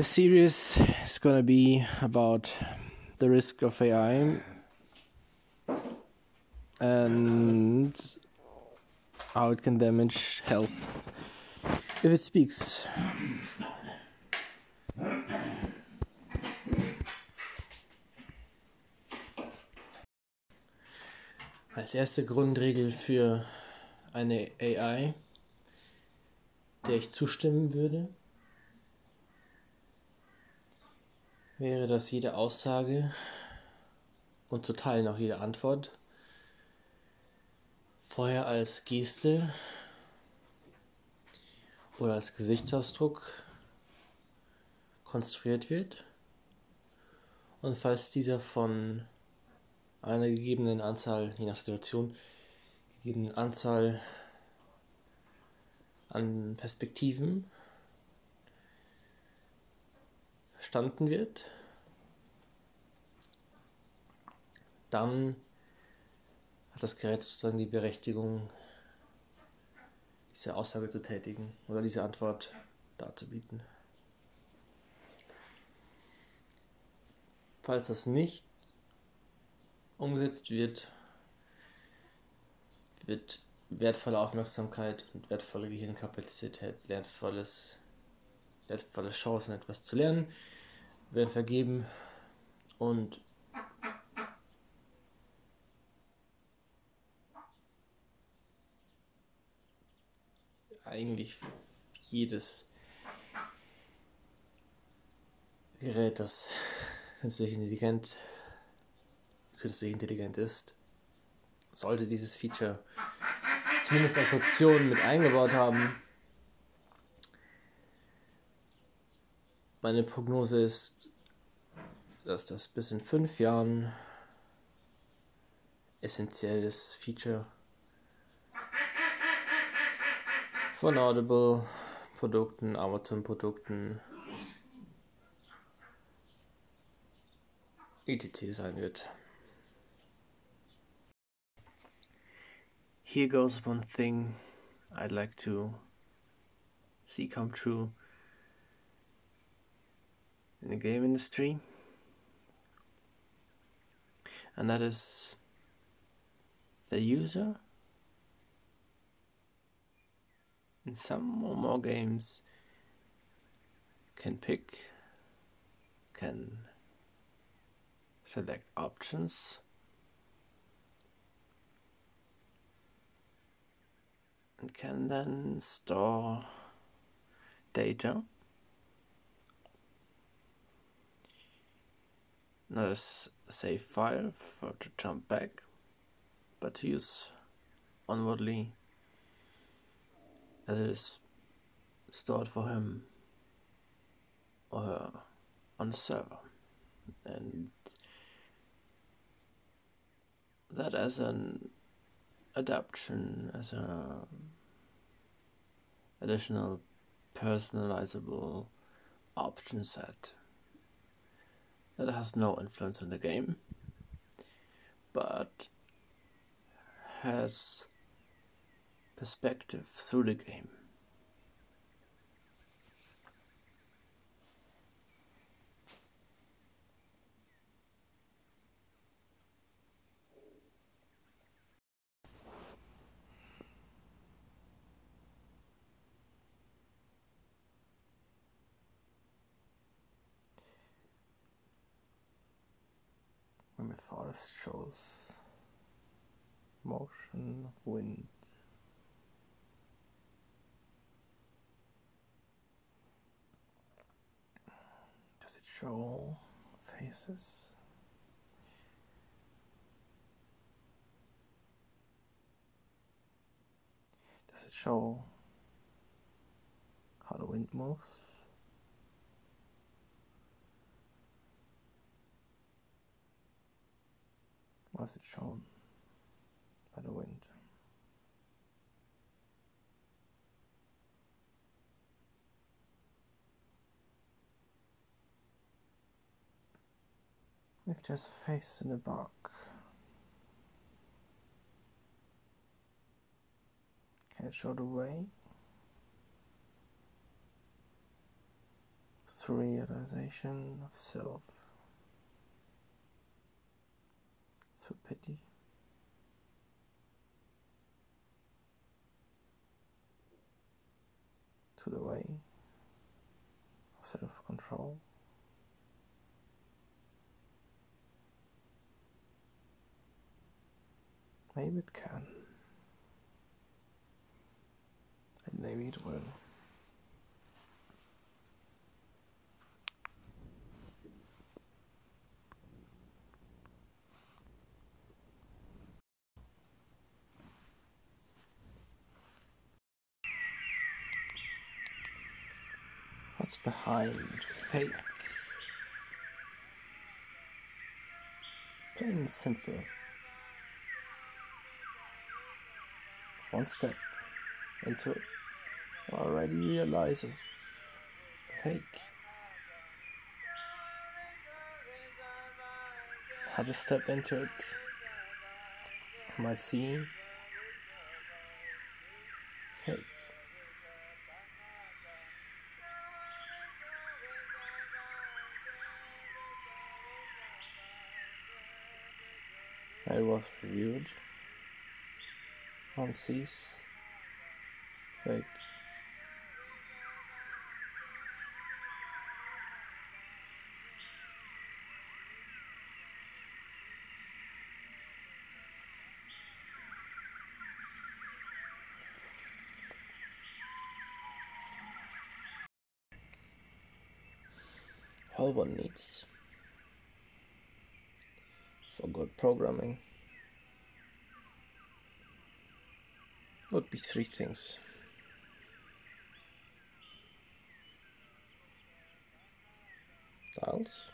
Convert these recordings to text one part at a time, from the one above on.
The series is gonna be about the risk of AI and how it can damage health if it speaks. Als erste Grundregel für eine AI, der ich zustimmen würde, wäre, dass jede Aussage? Und zu Teilen auch jede Antwort? Vorher als Geste? Oder als Gesichtsausdruck? Konstruiert wird. Und falls dieser von einer gegebenen Anzahl, je nach Situation, gegebenen Anzahl an Perspektiven verstanden wird, dann hat das Gerät sozusagen die Berechtigung, diese Aussage zu tätigen oder diese Antwort darzubieten. Falls das nicht umgesetzt wird, wird wertvolle Aufmerksamkeit und wertvolle Gehirnkapazität, wertvolles, wertvolle Chancen, etwas zu lernen, werden vergeben und eigentlich jedes Gerät, das künstlich intelligent, künstlich intelligent ist, sollte dieses Feature zumindest als Option mit eingebaut haben. Meine Prognose ist, dass das bis in fünf Jahren essentielles Feature von Audible Produkten, Amazon Produkten, etc. sein wird. Here goes one thing I'd like to see come true in the game industry, and that is the user in some or more games can pick, can select options. And can then store data. Not as a save file for to jump back, but to use onwardly as it is stored for him or her on the server. And that as an adaptation, as a additional personalizable option set that has no influence on the game, but has perspective through the game. When the forest shows motion, wind, Does it show faces? Does it show how the wind moves? Was it shown by the wind? If there's a face in the bark, can it show the way? Through realization of self, through pity. To the way of self control. Maybe it can. And maybe it will. What's behind fake? Plain and simple. One step into it already realizes fake. How to step into it? Am I seeing? Fake. Was reviewed on sees fake. All one needs for good programming would be three things. Dials,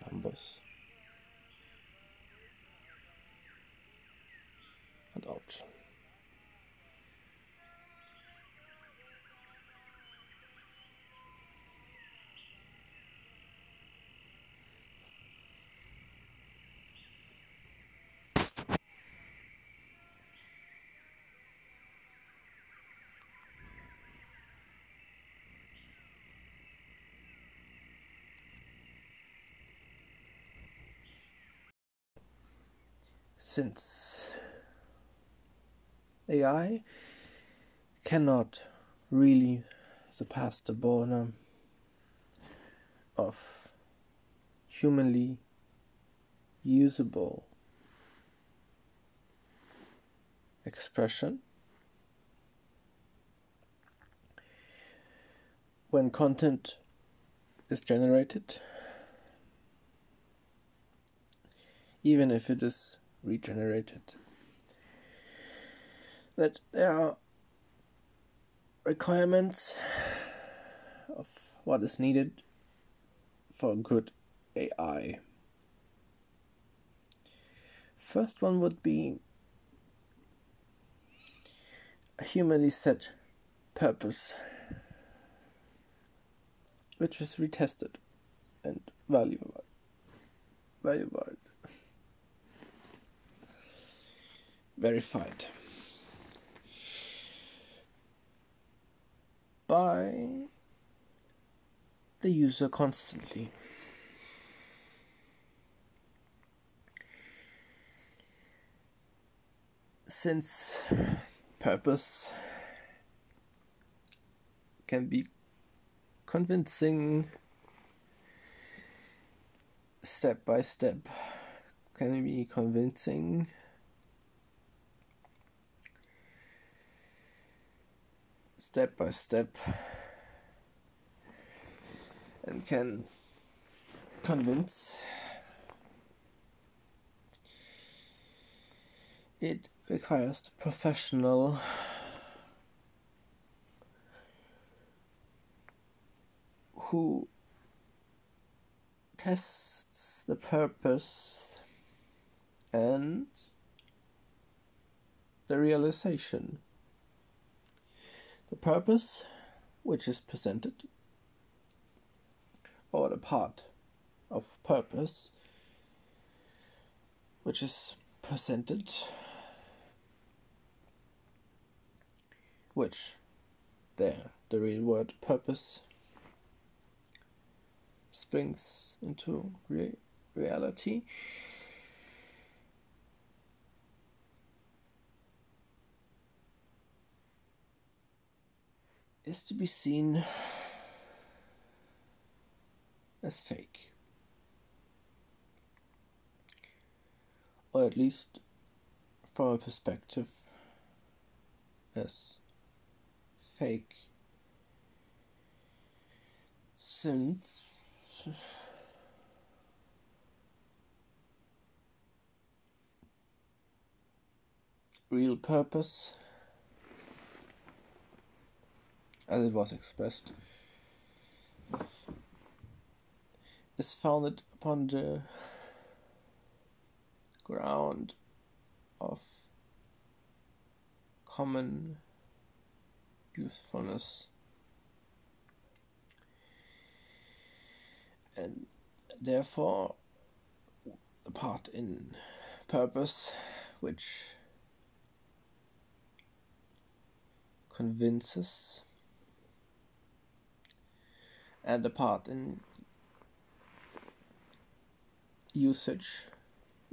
numbers, and option. Since AI cannot really surpass the border of humanly usable expression. When content is generated even if it is regenerated. That there are requirements of what is needed for good AI. First one would be a humanly set purpose, which is retested and valuable. Valuable. Verified by the user constantly. Since purpose can be convincing step by step, can be convincing step by step and can convince it requires the professional who tests the purpose and the realization the purpose which is presented, or the part of purpose which is presented, which there the real word purpose springs into re- reality. Is to be seen as fake. Or at least from a perspective as fake since real purpose as it was expressed. Is founded upon the ground of common usefulness and therefore the part in purpose which convinces and the part in usage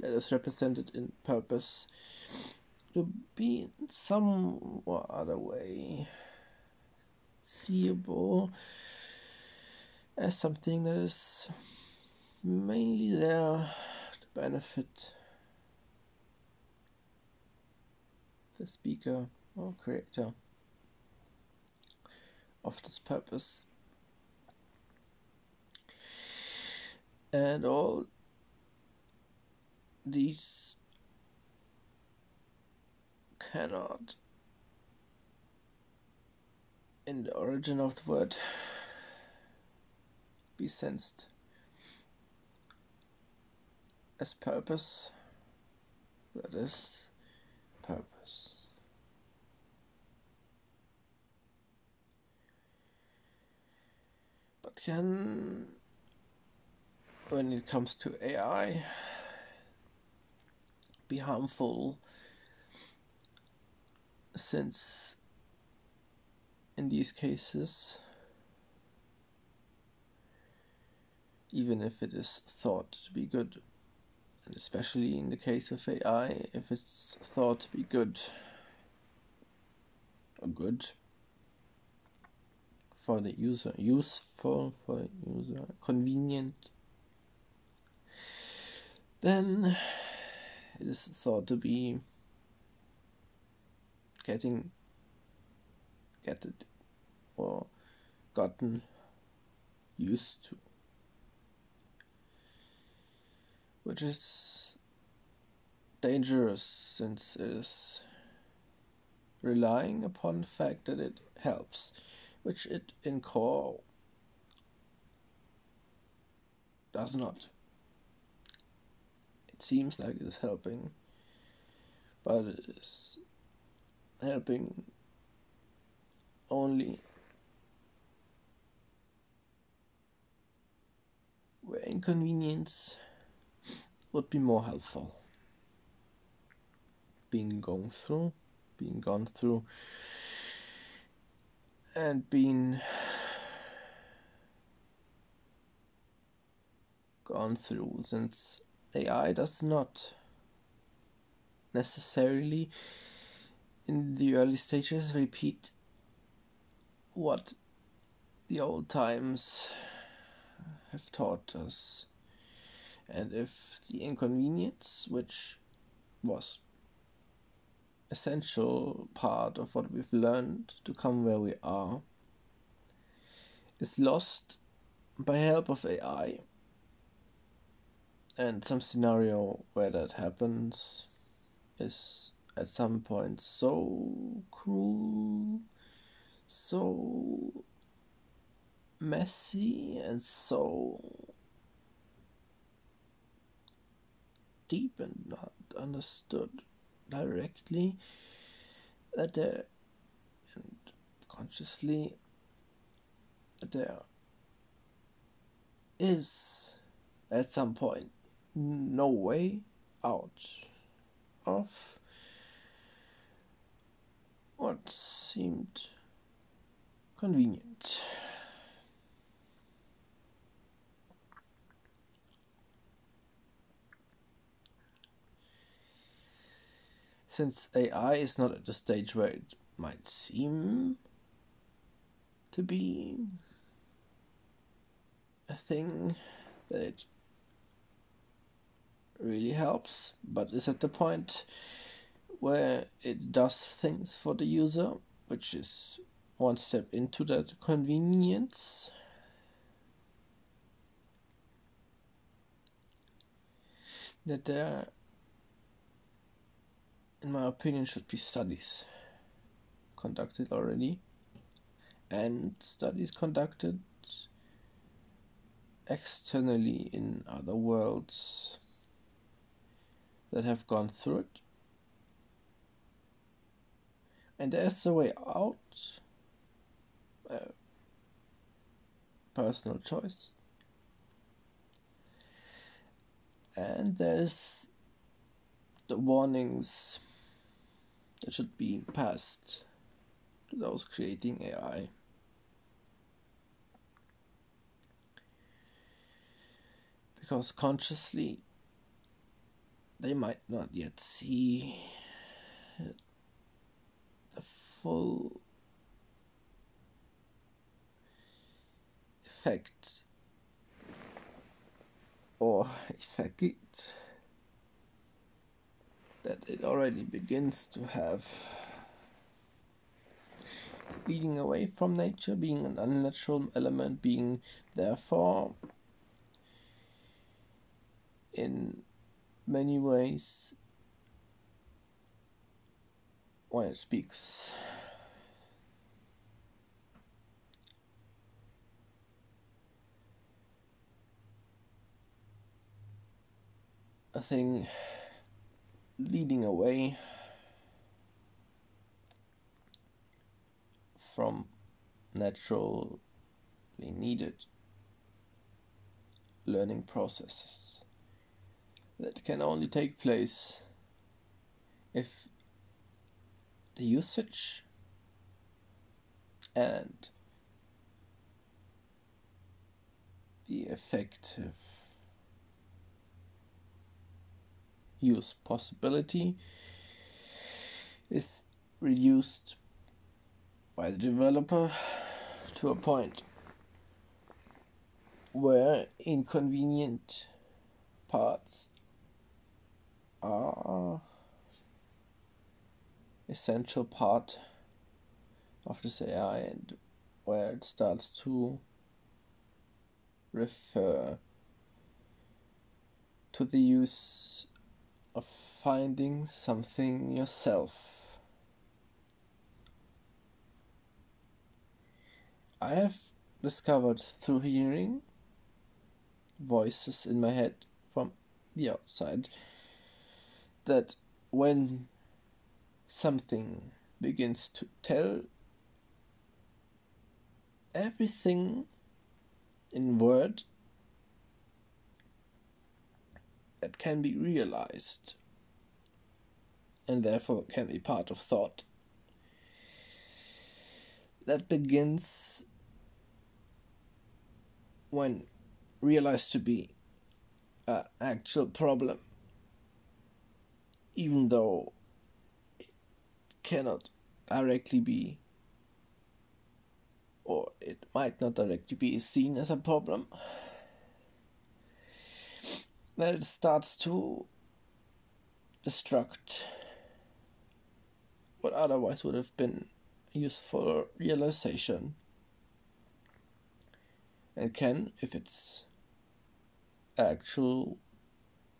that is represented in purpose to be in some other way seeable as something that is mainly there to benefit the speaker or creator of this purpose. And all these cannot, in the origin of the word, be sensed as purpose. That is purpose. But can, when it comes to AI, be harmful since in these cases even if it is thought to be good. And especially in the case of AI, if it's thought to be good or good for the user, useful for the user, convenient, then it is thought to be getting get it or gotten used to which is dangerous since it is relying upon the fact that it helps, which it in core does not. Seems like it is helping, but it is helping only where inconvenience would be more helpful. Being gone through, being gone through, and being gone through since AI does not necessarily in the early stages repeat what the old times have taught us. And if the inconvenience, which was essential part of what we've learned to come where we are, is lost by help of AI, and some scenario where that happens is at some point so cruel, so messy, and so deep and not understood directly that there and consciously there is at some point no way out of what seemed convenient. Since AI is not at the stage where it might seem to be a thing that it really helps, but is at the point where it does things for the user, which is one step into that convenience. That there, in my opinion, should be studies conducted already, and studies conducted externally in other worlds that have gone through it. And there's a way out. Uh, personal choice. And there's the warnings that should be passed to those creating AI. Because consciously they might not yet see the full effect or effect that it already begins to have. Leading away from nature being an unnatural element being therefore in many ways when it speaks. A thing leading away from naturally needed learning processes that can only take place if the usage and the effective use possibility is reduced by the developer to a point where inconvenient parts are essential part of this AI and where it starts to refer to the use of finding something yourself. I have discovered through hearing voices in my head from the outside that when something begins to tell everything in word that can be realized and therefore can be part of thought that begins when realized to be an actual problem even though it cannot directly be or it might not directly be seen as a problem then it starts to destruct what otherwise would have been a useful realization. And can if it's actual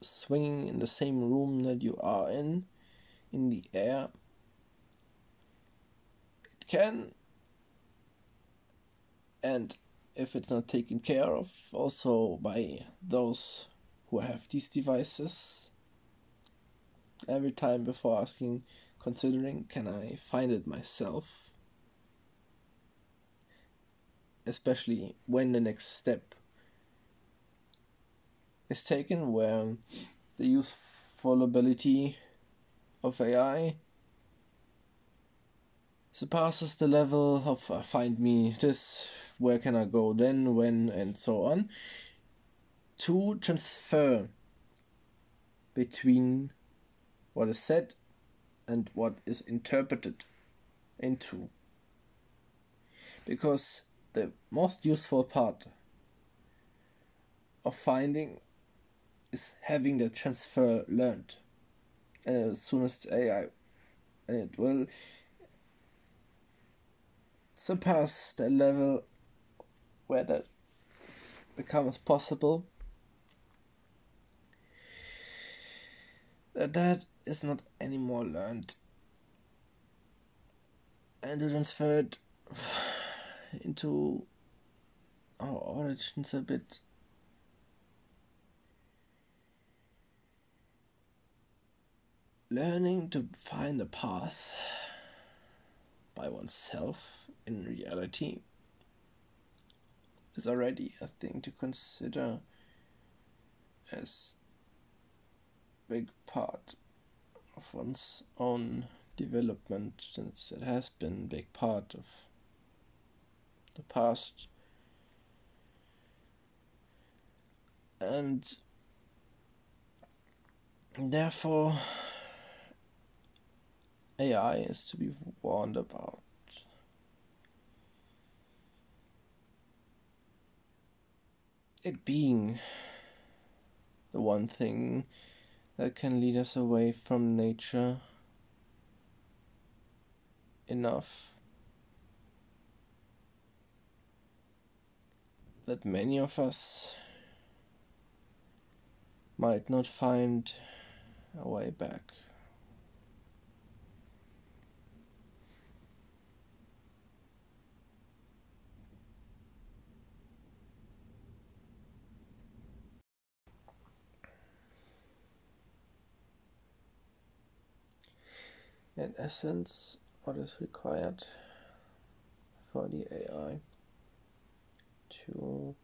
swinging in the same room that you are in, in the air. It can, and if it's not taken care of, also by those who have these devices, every time before asking, considering, can I find it myself? Especially when the next step is taken where the useful ability of AI surpasses the level of uh, find me this, where can I go then, when, and so on, to transfer between what is said and what is interpreted into. Because the most useful part of finding is having the transfer learned. Uh, and as soon as AI, it will surpass the level where that becomes possible. That that is not anymore learned and transferred into our origins a bit learning to find a path by oneself in reality is already a thing to consider as big part of one's own development since it has been big part of the past. And therefore AI is to be warned about. It being the one thing that can lead us away from nature enough that many of us might not find a way back. In essence, what is required for the AI to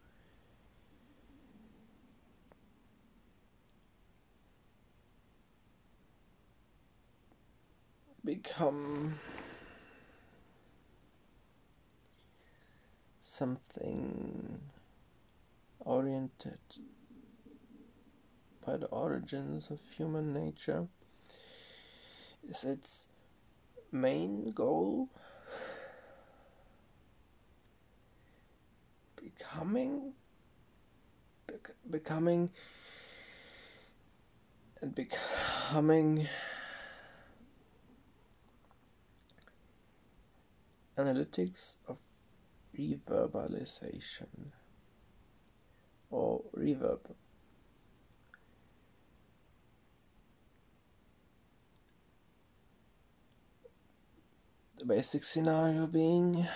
become something oriented by the origins of human nature is its main goal becoming bec- becoming and becoming analytics of reverbalization or reverb The basic scenario being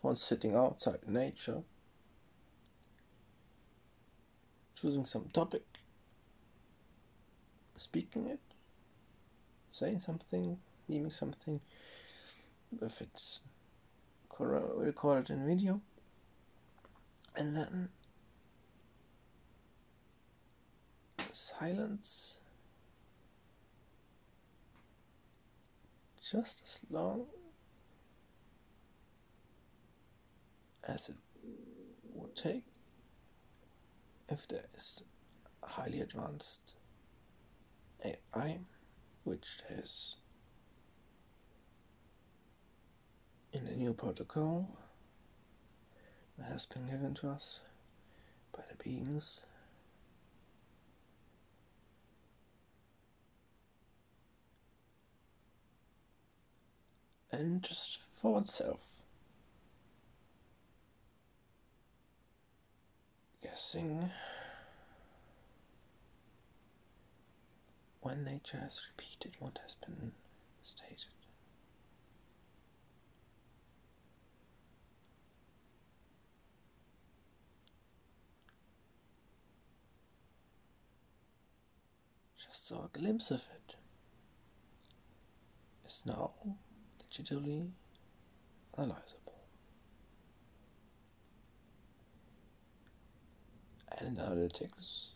one sitting outside nature, choosing some topic, speaking it, saying something, memeing something, if it's recorded in video, and then silence just as long as it would take if there is highly advanced AI, which is in a new protocol that has been given to us by the beings and just for oneself. Guessing when nature has repeated what has been stated. Just saw a glimpse of it. Is now digitally analyzable. And analytics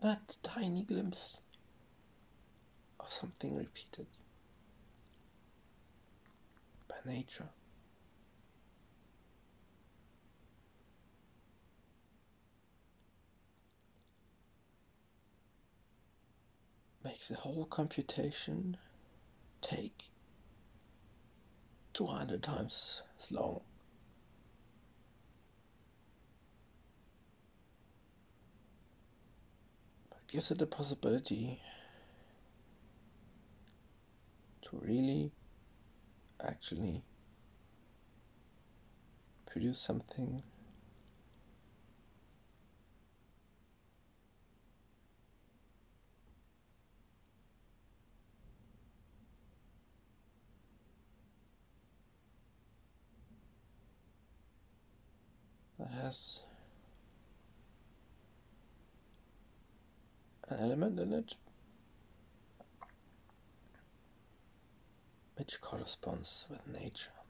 that tiny glimpse of something repeated by nature. Makes the whole computation take 200 times as long. But gives it the possibility to really actually produce something has an element in it which corresponds with nature.